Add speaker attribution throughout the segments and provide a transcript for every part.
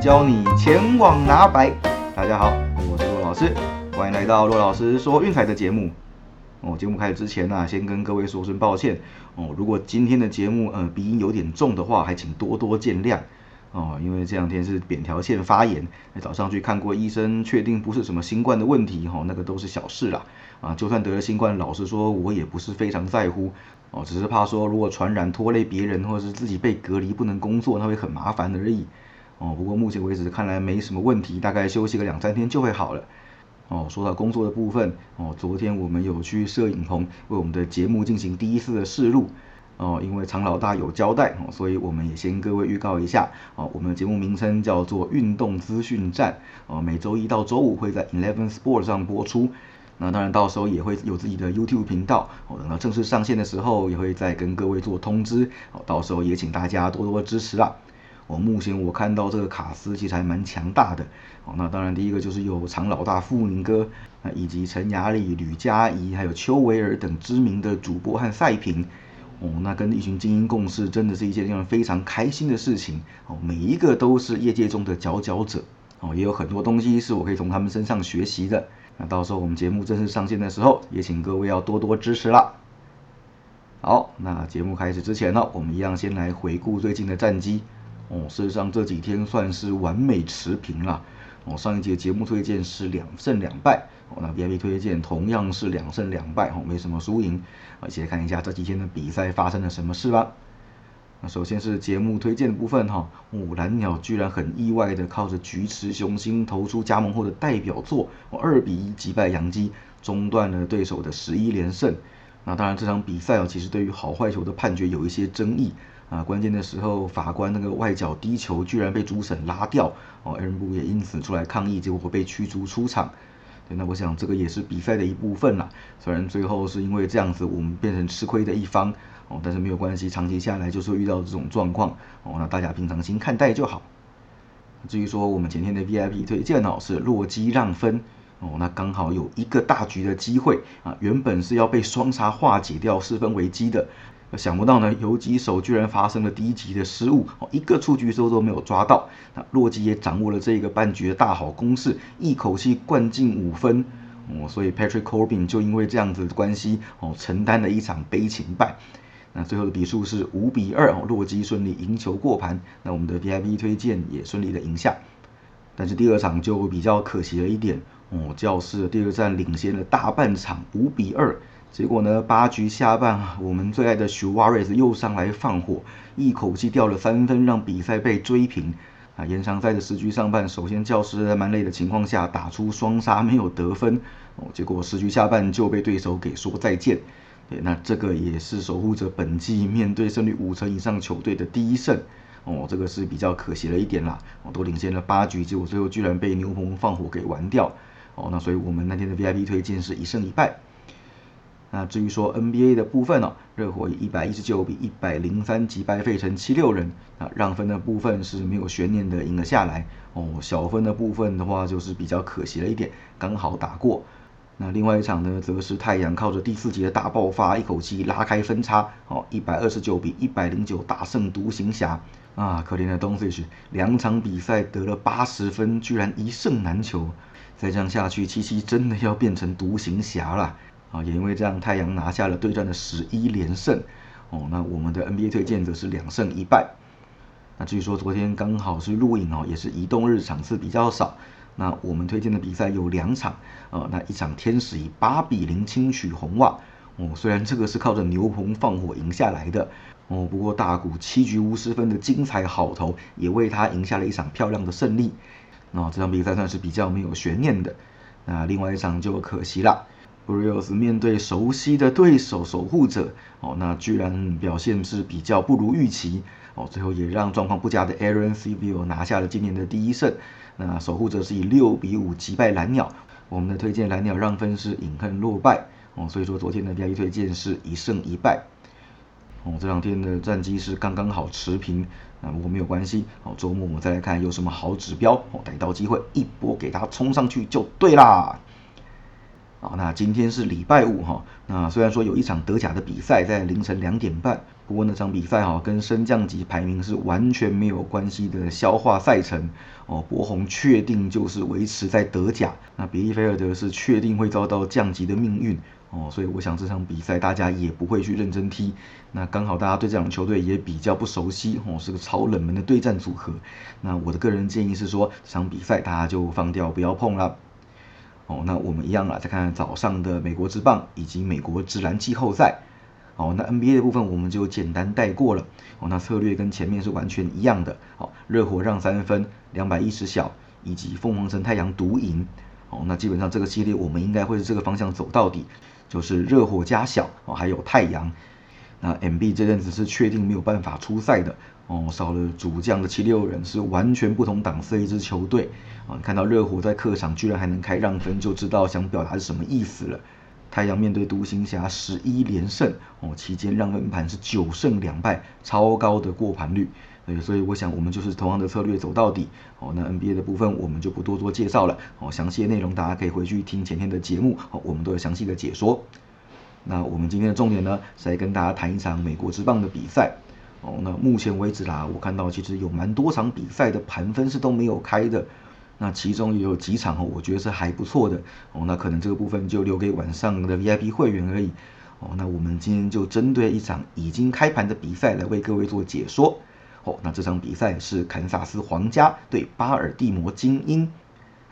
Speaker 1: 教你前往拿白。大家好，我是骆老师，欢迎来到骆老师说运彩的节目。哦，节目开始之前呢，先跟各位说声抱歉哦。如果今天的节目呃鼻音有点重的话，还请多多见谅哦。因为这两天是扁桃腺发炎，早上去看过医生，确定不是什么新冠的问题哈，那个都是小事啦。啊，就算得了新冠，老实说，我也不是非常在乎哦，只是怕说如果传染拖累别人，或者是自己被隔离不能工作，那会很麻烦而已。哦，不过目前为止看来没什么问题，大概休息个两三天就会好了。哦，说到工作的部分，哦，昨天我们有去摄影棚为我们的节目进行第一次的试录。哦，因为常老大有交代，哦，所以我们也先各位预告一下。哦，我们的节目名称叫做运动资讯站。哦，每周一到周五会在 Eleven Sport 上播出。那当然到时候也会有自己的 YouTube 频道。哦，等到正式上线的时候，也会再跟各位做通知。哦，到时候也请大家多多支持啦。哦，目前我看到这个卡斯其实还蛮强大的。哦，那当然第一个就是有常老大傅宁哥，啊，以及陈雅丽、吕佳怡，还有邱维尔等知名的主播和赛评。哦，那跟一群精英共事，真的是一件让人非常开心的事情。哦，每一个都是业界中的佼佼者。哦，也有很多东西是我可以从他们身上学习的。那到时候我们节目正式上线的时候，也请各位要多多支持啦。好，那节目开始之前呢，我们一样先来回顾最近的战绩。哦，事实上这几天算是完美持平了。哦，上一节节目推荐是两胜两败，哦，那 VIP 推荐同样是两胜两败，哦，没什么输赢。一起来看一下这几天的比赛发生了什么事吧。那首先是节目推荐的部分哈，哦，蓝鸟居然很意外的靠着菊池雄心投出加盟后的代表作，哦，二比一击败杨基，中断了对手的十一连胜。那当然这场比赛哦，其实对于好坏球的判决有一些争议。啊，关键的时候，法官那个外角低球居然被主审拉掉，哦，艾伦布也因此出来抗议，结果被驱逐出场。对，那我想这个也是比赛的一部分啦。虽然最后是因为这样子，我们变成吃亏的一方，哦，但是没有关系，长期下来就是遇到这种状况，哦，那大家平常心看待就好。至于说我们前天的 VIP 推荐哦，是洛基让分，哦，那刚好有一个大局的机会啊，原本是要被双杀化解掉四分危机的。想不到呢，游击手居然发生了低级的失误，哦，一个出局之后都没有抓到。那洛基也掌握了这个半局的大好攻势，一口气灌进五分，哦，所以 Patrick Corbin 就因为这样子的关系，哦，承担了一场悲情败。那最后的比数是五比二，哦，洛基顺利赢球过盘。那我们的 VIP 推荐也顺利的赢下。但是第二场就比较可惜了一点，哦，教室第二站领先了大半场，五比二。结果呢？八局下半，我们最爱的 Suarez 又上来放火，一口气掉了三分，让比赛被追平。啊，延长赛的十局上半，首先教师在蛮累的情况下打出双杀，没有得分。哦，结果十局下半就被对手给说再见。对，那这个也是守护者本季面对胜率五成以上球队的第一胜。哦，这个是比较可惜了一点啦。哦，都领先了八局，结果最后居然被牛棚放火给玩掉。哦，那所以我们那天的 VIP 推荐是一胜一败。那至于说 NBA 的部分哦，热火以一百一十九比一百零三击败费城七六人，啊，让分的部分是没有悬念的赢了下来哦。小分的部分的话，就是比较可惜了一点，刚好打过。那另外一场呢，则是太阳靠着第四节的大爆发，一口气拉开分差，哦，一百二十九比一百零九大胜独行侠。啊，可怜的东西是两场比赛得了八十分，居然一胜难求。再这样下去，七七真的要变成独行侠了。啊，也因为这样，太阳拿下了对战的十一连胜。哦，那我们的 NBA 推荐则是两胜一败。那至于说昨天刚好是录影哦，也是移动日场次比较少。那我们推荐的比赛有两场。呃，那一场天使以八比零轻取红袜。哦，虽然这个是靠着牛棚放火赢下来的。哦，不过大谷七局无失分的精彩好投，也为他赢下了一场漂亮的胜利。那这场比赛算是比较没有悬念的。那另外一场就可惜了。b r i o s 面对熟悉的对手守护者，哦，那居然表现是比较不如预期，哦，最后也让状况不佳的 Aaron c v o 拿下了今年的第一胜。那守护者是以六比五击败蓝鸟，我们的推荐蓝鸟让分是隐恨落败，哦，所以说昨天的标一推荐是一胜一败，哦，这两天的战绩是刚刚好持平，那不过没有关系，哦，周末我们再来看有什么好指标，哦，逮到机会一波给它冲上去就对啦。啊，那今天是礼拜五哈，那虽然说有一场德甲的比赛在凌晨两点半，不过那场比赛哈跟升降级排名是完全没有关系的消化赛程哦。博红确定就是维持在德甲，那比利菲尔德是确定会遭到降级的命运哦。所以我想这场比赛大家也不会去认真踢。那刚好大家对这两球队也比较不熟悉哦，是个超冷门的对战组合。那我的个人建议是说，这场比赛大家就放掉不要碰了。哦，那我们一样啊，再看看早上的美国之棒以及美国之篮季后赛。哦，那 NBA 的部分我们就简单带过了。哦，那策略跟前面是完全一样的。好，热火让三分，两百一十小，以及凤凰城太阳独赢。哦，那基本上这个系列我们应该会是这个方向走到底，就是热火加小，哦，还有太阳。那 MB 这阵子是确定没有办法出赛的。哦，少了主将的七六人是完全不同档次的一支球队啊！看到热火在客场居然还能开让分，就知道想表达是什么意思了。太阳面对独行侠十一连胜哦，期间让分盘是九胜两败，超高的过盘率。对，所以我想我们就是同样的策略走到底。哦，那 NBA 的部分我们就不多做介绍了。哦，详细的内容大家可以回去听前天的节目，哦，我们都有详细的解说。那我们今天的重点呢，是来跟大家谈一场美国之棒的比赛。哦，那目前为止啦，我看到其实有蛮多场比赛的盘分是都没有开的，那其中也有几场哦，我觉得是还不错的哦，那可能这个部分就留给晚上的 VIP 会员而已哦。那我们今天就针对一场已经开盘的比赛来为各位做解说哦。那这场比赛是堪萨斯皇家对巴尔的摩精英，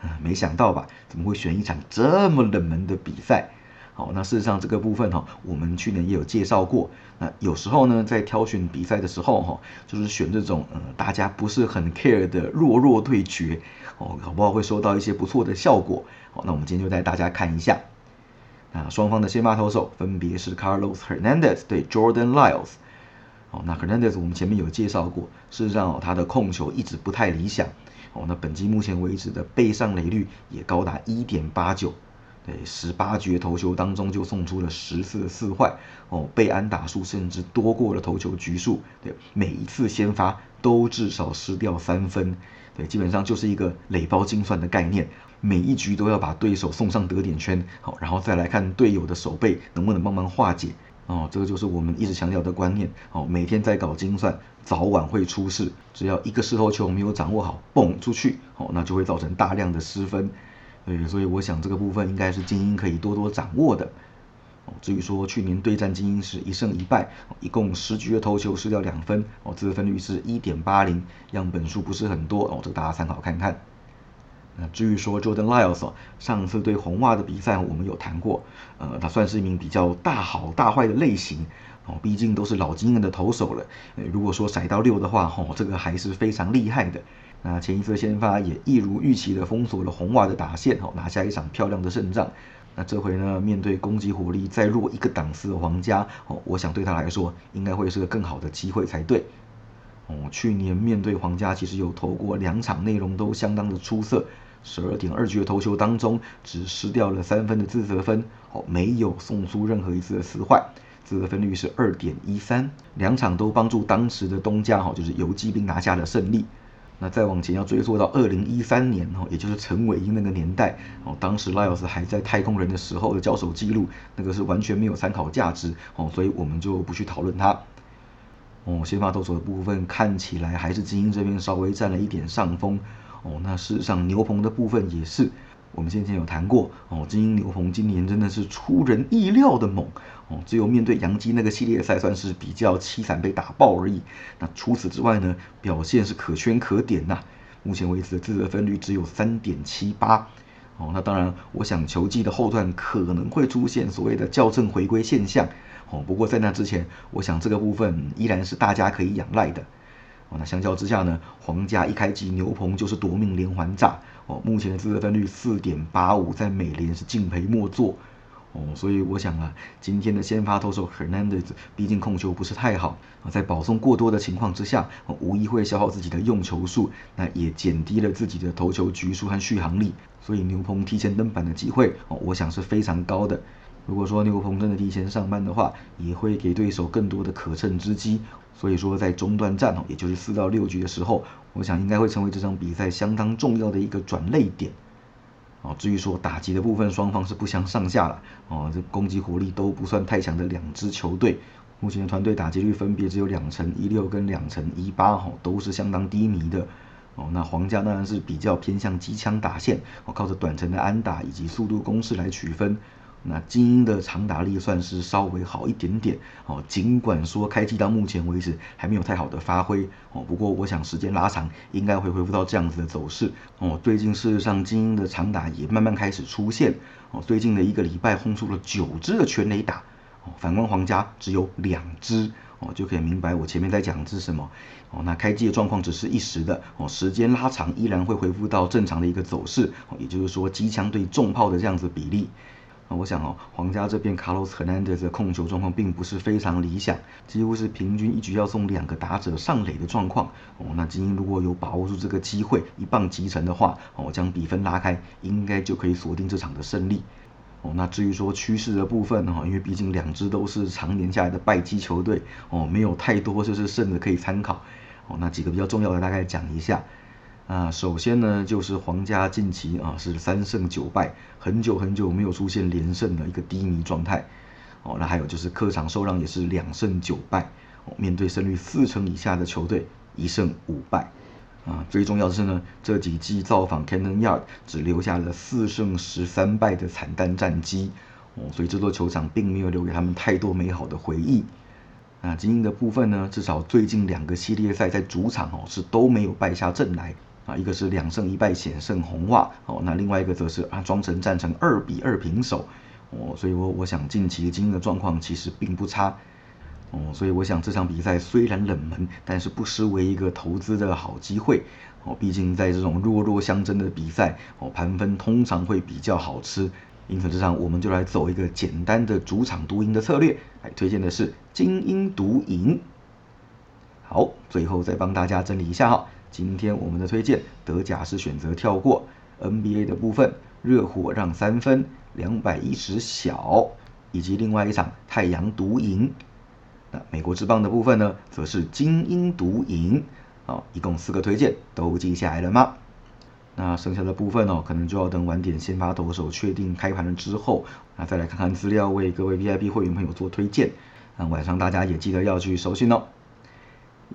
Speaker 1: 啊，没想到吧？怎么会选一场这么冷门的比赛？好，那事实上这个部分哈，我们去年也有介绍过。那有时候呢，在挑选比赛的时候哈，就是选这种呃大家不是很 care 的弱弱对决哦，搞不好会收到一些不错的效果。好，那我们今天就带大家看一下。那双方的先发投手分别是 Carlos Hernandez 对 Jordan Lyles。哦，那 Hernandez 我们前面有介绍过，事实上哦他的控球一直不太理想。哦，那本季目前为止的背上垒率也高达一点八九。对，十八局投球当中就送出了十次的四坏哦，被安打数甚至多过了投球局数。对，每一次先发都至少失掉三分。对，基本上就是一个垒包精算的概念，每一局都要把对手送上得点圈，好，然后再来看队友的手背能不能帮忙化解。哦，这个就是我们一直强调的观念。哦，每天在搞精算，早晚会出事。只要一个石头球没有掌握好，蹦出去，哦，那就会造成大量的失分。对，所以我想这个部分应该是精英可以多多掌握的。哦，至于说去年对战精英是一胜一败，一共十局的投球失掉两分，哦，得分率是一点八零，样本数不是很多，哦，这个大家参考看看。那至于说 Jordan Lyles，上次对红袜的比赛我们有谈过，呃，他算是一名比较大好大坏的类型，哦，毕竟都是老经验的投手了，如果说甩到六的话，哦，这个还是非常厉害的。那前一次先发也一如预期的封锁了红袜的打线，哦，拿下一场漂亮的胜仗。那这回呢，面对攻击火力再弱一个档次的皇家，哦，我想对他来说应该会是个更好的机会才对。哦，去年面对皇家其实有投过两场，内容都相当的出色。十二点二局的投球当中，只失掉了三分的自责分，哦，没有送出任何一次的死坏，自责分率是二点一三，两场都帮助当时的东家，哈，就是游击兵拿下了胜利。那再往前要追溯到二零一三年哦，也就是陈伟英那个年代哦，当时 Lyles 还在太空人的时候的交手记录，那个是完全没有参考价值哦，所以我们就不去讨论它。哦，先发投手的部分看起来还是精英这边稍微占了一点上风哦，那事实上牛棚的部分也是。我们先前有谈过哦，精英牛棚今年真的是出人意料的猛哦，只有面对杨基那个系列赛算是比较凄惨被打爆而已。那除此之外呢，表现是可圈可点呐。目前为止的自责分率只有三点七八哦。那当然，我想球季的后段可能会出现所谓的校正回归现象哦。不过在那之前，我想这个部分依然是大家可以仰赖的。哦，那相较之下呢，皇家一开机牛棚就是夺命连环炸。哦，目前的自责分率四点八五，在美联是敬陪末座。哦，所以我想啊，今天的先发投手 Hernandez 毕竟控球不是太好。啊，在保送过多的情况之下，无疑会消耗自己的用球数，那也减低了自己的投球局数和续航力，所以牛棚提前登板的机会哦，我想是非常高的。如果说牛棚真的提前上班的话，也会给对手更多的可乘之机。所以说，在中段战哦，也就是四到六局的时候，我想应该会成为这场比赛相当重要的一个转泪点。哦，至于说打击的部分，双方是不相上下了。哦，这攻击火力都不算太强的两支球队，目前的团队打击率分别只有两成一六跟两成一八，哦，都是相当低迷的。哦，那皇家当然是比较偏向机枪打线，哦，靠着短程的安打以及速度攻势来取分。那精英的长打力算是稍微好一点点哦，尽管说开季到目前为止还没有太好的发挥哦，不过我想时间拉长应该会恢复到这样子的走势哦。最近事实上精英的长打也慢慢开始出现哦，最近的一个礼拜轰出了九支的全垒打哦，反观皇家只有两支哦，就可以明白我前面在讲的是什么哦。那开季的状况只是一时的哦，时间拉长依然会恢复到正常的一个走势哦，也就是说机枪对重炮的这样子比例。啊，我想哦，皇家这边卡洛斯·赫南德的控球状况并不是非常理想，几乎是平均一局要送两个打者上垒的状况。哦，那精英如果有把握住这个机会，一棒击沉的话，哦，将比分拉开，应该就可以锁定这场的胜利。哦，那至于说趋势的部分哈，因为毕竟两支都是常年下来的败绩球队，哦，没有太多就是胜的可以参考。哦，那几个比较重要的大概讲一下。啊，首先呢，就是皇家近期啊是三胜九败，很久很久没有出现连胜的一个低迷状态。哦，那还有就是客场受让也是两胜九败，哦，面对胜率四成以下的球队，一胜五败。啊，最重要的是呢，这几季造访 Cannon Yard 只留下了四胜十三败的惨淡战绩。哦，所以这座球场并没有留给他们太多美好的回忆。那精英的部分呢，至少最近两个系列赛在主场哦是都没有败下阵来。啊，一个是两胜一败险胜红袜，哦，那另外一个则是啊庄城战成二比二平手，哦，所以我我想近期精英的状况其实并不差，哦，所以我想这场比赛虽然冷门，但是不失为一个投资的好机会，哦，毕竟在这种弱弱相争的比赛，哦，盘分通常会比较好吃，因此这场我们就来走一个简单的主场独赢的策略，来推荐的是精英独赢。好，最后再帮大家整理一下哈。今天我们的推荐，德甲是选择跳过 NBA 的部分，热火让三分，两百一十小，以及另外一场太阳独赢。那美国之棒的部分呢，则是精英独赢。好，一共四个推荐，都记下来了吗？那剩下的部分哦，可能就要等晚点先发投手确定开盘了之后，那再来看看资料，为各位 VIP 会员朋友做推荐。那晚上大家也记得要去收信哦。